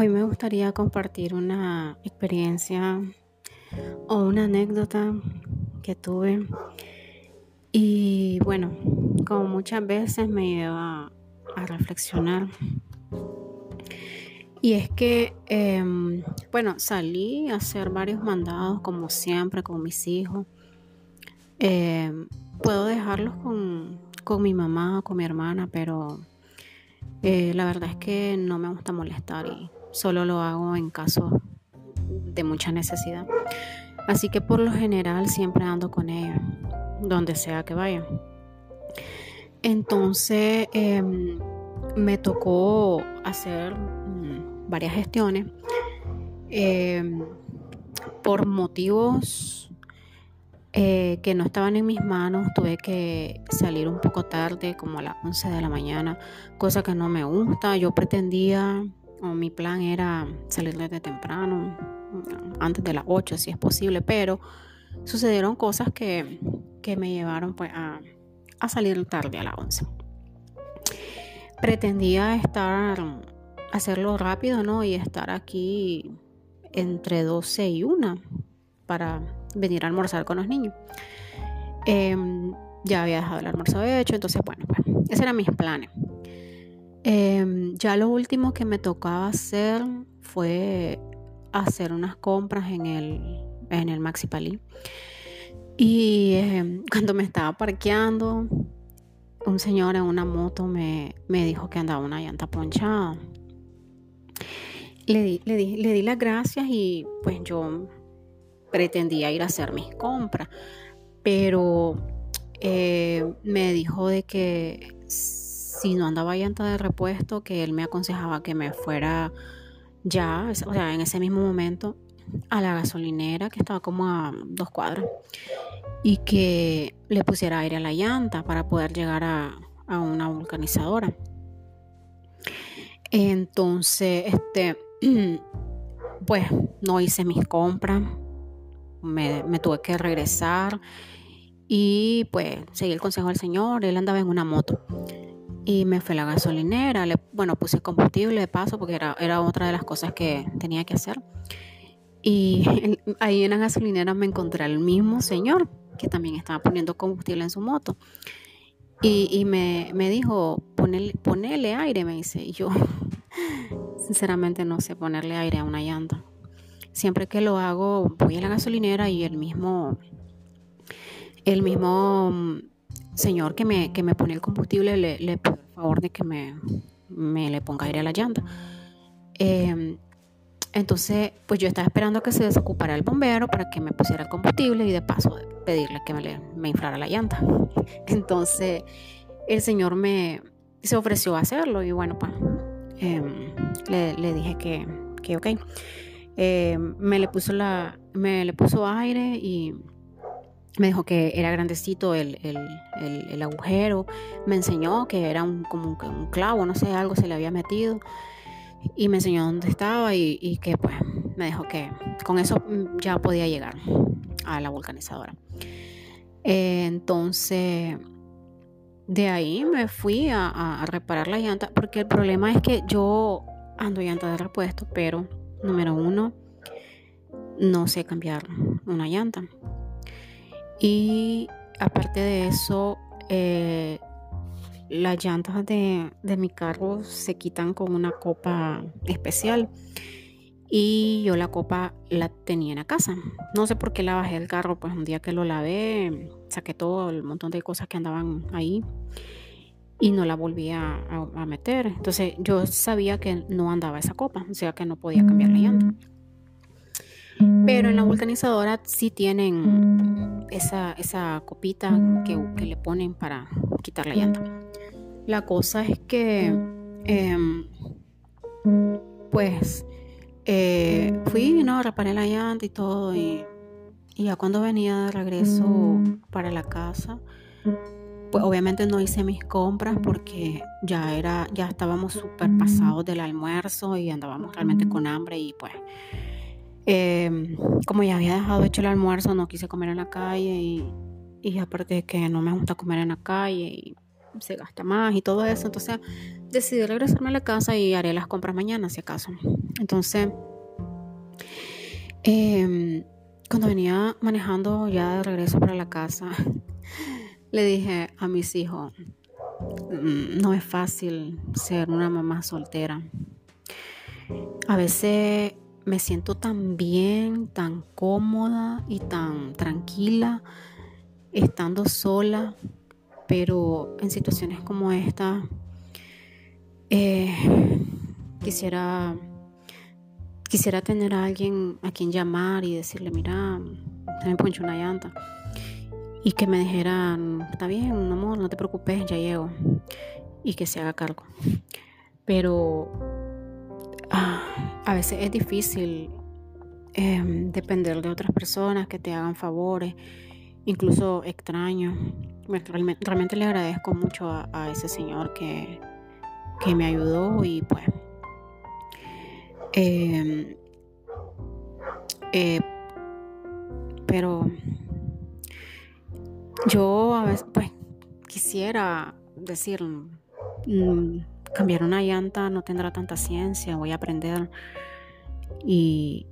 Hoy me gustaría compartir una experiencia o una anécdota que tuve y bueno, como muchas veces me lleva a reflexionar. Y es que, em, bueno, salí a hacer varios mandados como siempre con mis hijos. Em, puedo dejarlos con, con mi mamá o con mi hermana, pero eh, la verdad es que no me gusta molestar y solo lo hago en caso de mucha necesidad. Así que por lo general siempre ando con ella, donde sea que vaya. Entonces em, me tocó hacer mm, varias gestiones em, por motivos eh, que no estaban en mis manos, tuve que salir un poco tarde, como a las 11 de la mañana, cosa que no me gusta. Yo pretendía, mi plan era salir desde temprano, antes de las 8 si es posible, pero sucedieron cosas que, me llevaron pues, a, a salir tarde a las 11. Pretendía estar, hacerlo rápido, ¿no? Y estar aquí entre 12 y 1 para venir a almorzar con los niños. Em, ya había dejado el almuerzo hecho, entonces bueno, pues esos eran mis planes. Em, ya lo último que me tocaba hacer fue hacer unas compras en el, en el Maxi Palí. Y em, cuando me estaba parqueando, un señor en una moto me, dijo que andaba una llanta ponchada. Le di, le, le di las gracias y pues yo pretendía ir a hacer mis compras, pero eh, me dijo de que si no andaba llanta de repuesto, que él me aconsejaba que me fuera ya, o sea, en ese mismo momento, a la gasolinera que estaba como a dos cuadras y que le pusiera aire a la llanta para poder llegar a, una vulcanizadora. Entonces, este, pues no hice mis compras, me, tuve que regresar y pues seguí el consejo del señor, él andaba en una moto y me fue a la gasolinera, bueno, puse combustible de paso porque era, era otra de las cosas que tenía que hacer. Y ahí en la gasolinera me encontré al mismo señor que también estaba poniendo combustible en su moto. Y, me, dijo, ponele, ponele aire, me dice. Y yo, sinceramente, no sé ponerle aire a una llanta. Siempre que lo hago, voy a la gasolinera y el mismo, el mismo señor que me, que me pone el combustible le, le pido el favor de que me, me, le ponga aire a la llanta. Em, entonces, pues yo estaba esperando que se desocupara el bombero para que me pusiera el combustible y de paso pedirle que me, me inflara la llanta. Entonces, el señor me se ofreció a hacerlo y bueno, pues em, le, le, dije que, que ok. Eh, me le puso la, me le puso aire y me dijo que era grandecito el, agujero, me enseñó que era un, como un clavo, no sé, algo se le había metido y me enseñó dónde estaba y, que pues me dijo que con eso ya podía llegar a la vulcanizadora. Entonces, de ahí me fui a, a, reparar la llanta porque el problema es que yo ando llanta de repuesto, pero Número uno, no sé cambiar una llanta. Y aparte de eso, eh, las llantas de, mi carro se quitan con una copa especial. Y yo la copa la tenía en la casa. No sé por qué la bajé del carro, pues un día que lo lavé, saqué todo el montón de cosas que andaban ahí y no la volví a, meter. Entonces yo sabía que no andaba esa copa, o sea que no podía cambiar la llanta. Pero en la vulcanizadora sí tienen esa, esa copita que, le ponen para quitar la llanta. La cosa es que, em, pues, eh, fui, ¿no? Reparé la llanta y todo. Y, y ya cuando venía de regreso para la casa, pues obviamente no hice mis compras porque ya era, ya estábamos súper pasados del almuerzo y andábamos realmente con hambre y pues em, como ya había dejado hecho el almuerzo no quise comer en la calle y, aparte de que no me gusta comer en la calle y se gasta más y todo eso, entonces decidí regresarme a la casa y haré las compras mañana si acaso. Entonces, em, cuando venía manejando ya de regreso para la casa, le dije a mis hijos, mm, no es fácil ser una mamá soltera. A veces me siento tan bien, tan cómoda y tan tranquila estando sola, pero en situaciones como esta eh, quisiera quisiera tener a alguien a quien llamar y decirle, mira, se me poncho una llanta. Y que me dijeran, está bien, amor, no te preocupes, ya llego. Y que se haga cargo. Pero a veces es difícil em, depender de otras personas que te hagan favores, incluso extraños. Realmente, le agradezco mucho a, ese señor que, que me ayudó y pues em, eh, pero yo a veces pues quisiera decir mm, cambiar una llanta no tendrá tanta ciencia, voy a aprender. Y,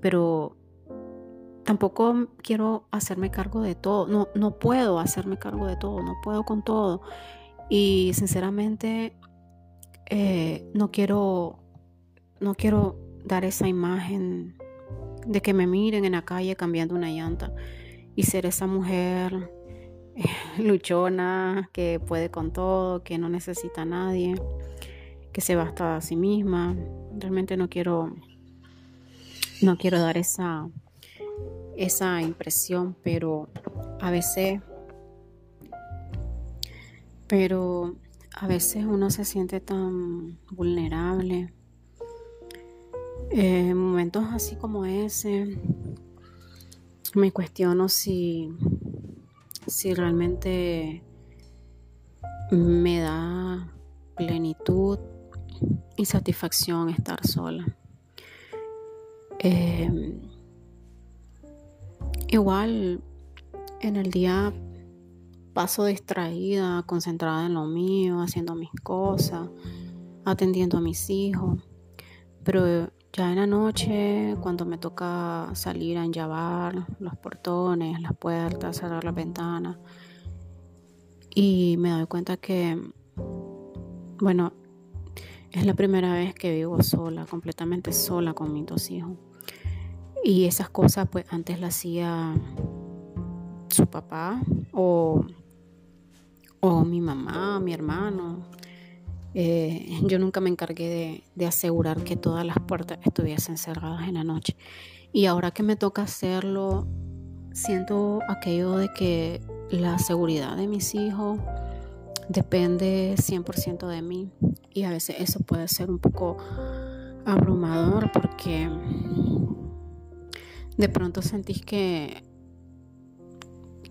pero tampoco quiero hacerme cargo de todo, no, no puedo hacerme cargo de todo, no puedo con todo. Y sinceramente eh, no quiero, no quiero dar esa imagen de que me miren en la calle cambiando una llanta y ser esa mujer luchona, que puede con todo, que no necesita a nadie, que se basta a sí misma. Realmente no quiero no quiero dar esa esa impresión, pero a veces pero a veces uno se siente tan vulnerable. En momentos así como ese, me cuestiono si si realmente me da plenitud y satisfacción estar sola. Em, igual en el día paso distraída, concentrada en lo mío, haciendo mis cosas, atendiendo a mis hijos, pero ya en la noche, cuando me toca salir a enllavar los portones, las puertas, cerrar las ventanas, y me doy cuenta que, bueno, es la primera vez que vivo sola, completamente sola con mis dos hijos. Y esas cosas, pues antes las hacía su papá o, o mi mamá, mi hermano, eh, yo nunca me encargué de, asegurar que todas las puertas estuviesen cerradas en la noche. Y ahora que me toca hacerlo, siento aquello de que la seguridad de mis hijos depende 100% de mí. Y a veces eso puede ser un poco abrumador porque de pronto sentís que,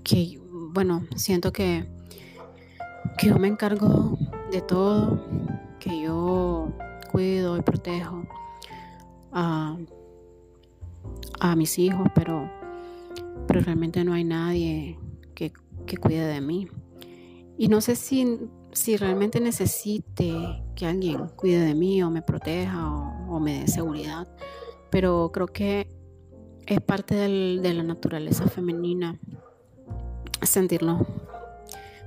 que bueno, siento que, que yo me encargo de todo, que yo cuido y protejo a, mis hijos, pero, pero realmente no hay nadie que, cuide de mí. Y no sé si, si realmente necesite que alguien cuide de mí o me proteja o, me dé seguridad, pero creo que es parte de la naturaleza femenina sentirnos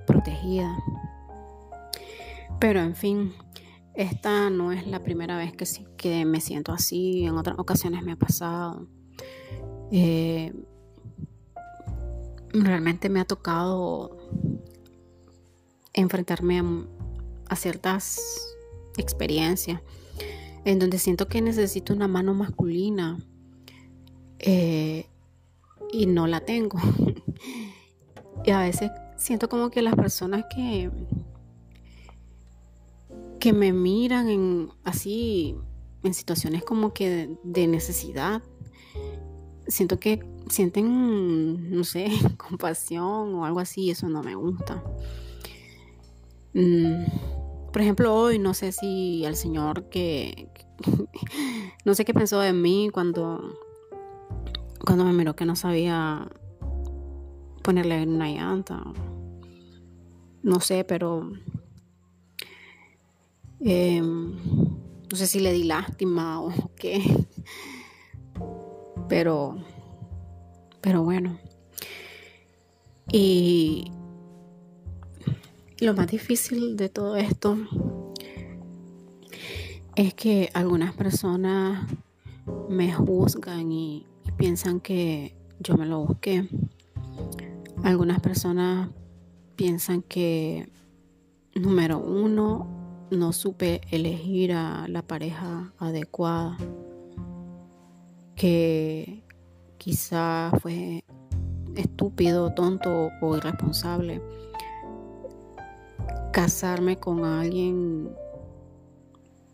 protegida pero en fin, esta no es la primera vez que, que me siento así, en otras ocasiones me ha pasado. Eh, realmente me ha tocado enfrentarme a, ciertas experiencias en donde siento que necesito una mano masculina eh, y no la tengo. y a veces siento como que las personas que, que me miran en así en situaciones como que de, necesidad. Siento que sienten, no sé, compasión o algo así, eso no me gusta. Mm, por ejemplo, hoy no sé si al Señor que, no sé qué pensó de mí cuando cuando me miró que no sabía ponerle una llanta. No sé, pero Em, no sé si le di lástima o qué. Pero, pero bueno. Y lo más difícil de todo esto es que algunas personas me juzgan y, piensan que yo me lo busqué. Algunas personas piensan que, número uno, no supe elegir a la pareja adecuada, que quizá fue estúpido, tonto o irresponsable casarme con alguien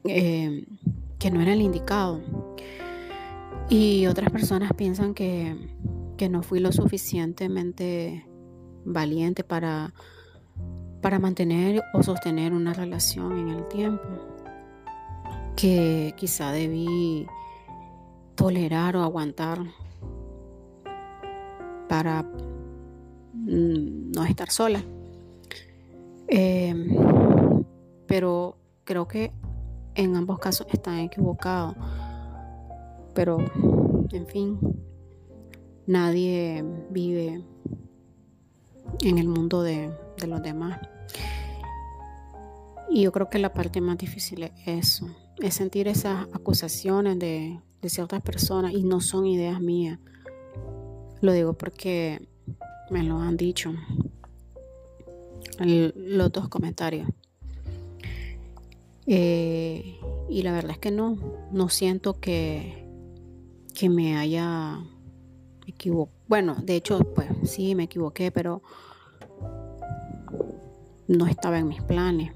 eh, que no era el indicado. Y otras personas piensan que, que no fui lo suficientemente valiente para, para mantener o sostener una relación en el tiempo. Que quizá debí tolerar o aguantar para mm, no estar sola. Em, pero creo que en ambos casos están equivocados. Pero, en fin, nadie vive en el mundo de, los demás. Y yo creo que la parte más difícil es eso, es sentir esas acusaciones de, de ciertas personas y no son ideas mías. Lo digo porque me lo han dicho los dos comentarios. Eh, y la verdad es que no, no siento que, que me haya equivocado. Bueno, de hecho, pues sí, me equivoqué, pero no estaba en mis planes.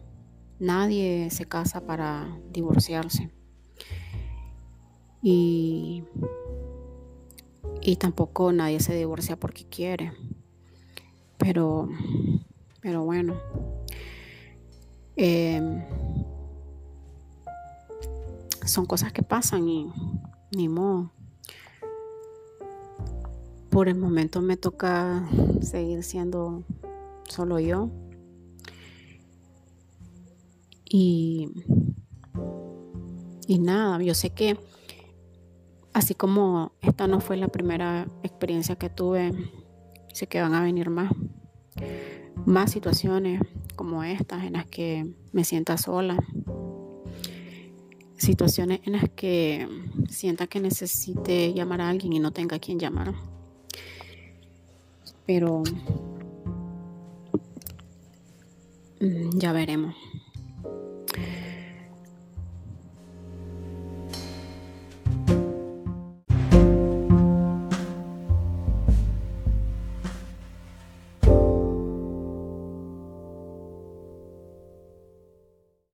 Nadie se casa para divorciarse. Y, y tampoco nadie se divorcia porque quiere. Pero, pero bueno. Eh, son cosas que pasan y ni modo. Por el momento me toca seguir siendo solo yo. Y, y nada, yo sé que así como esta no fue la primera experiencia que tuve, sé que van a venir más, más situaciones como estas en las que me sienta sola, situaciones en las que sienta que necesite llamar a alguien y no tenga a quien llamar. Pero mm, ya veremos.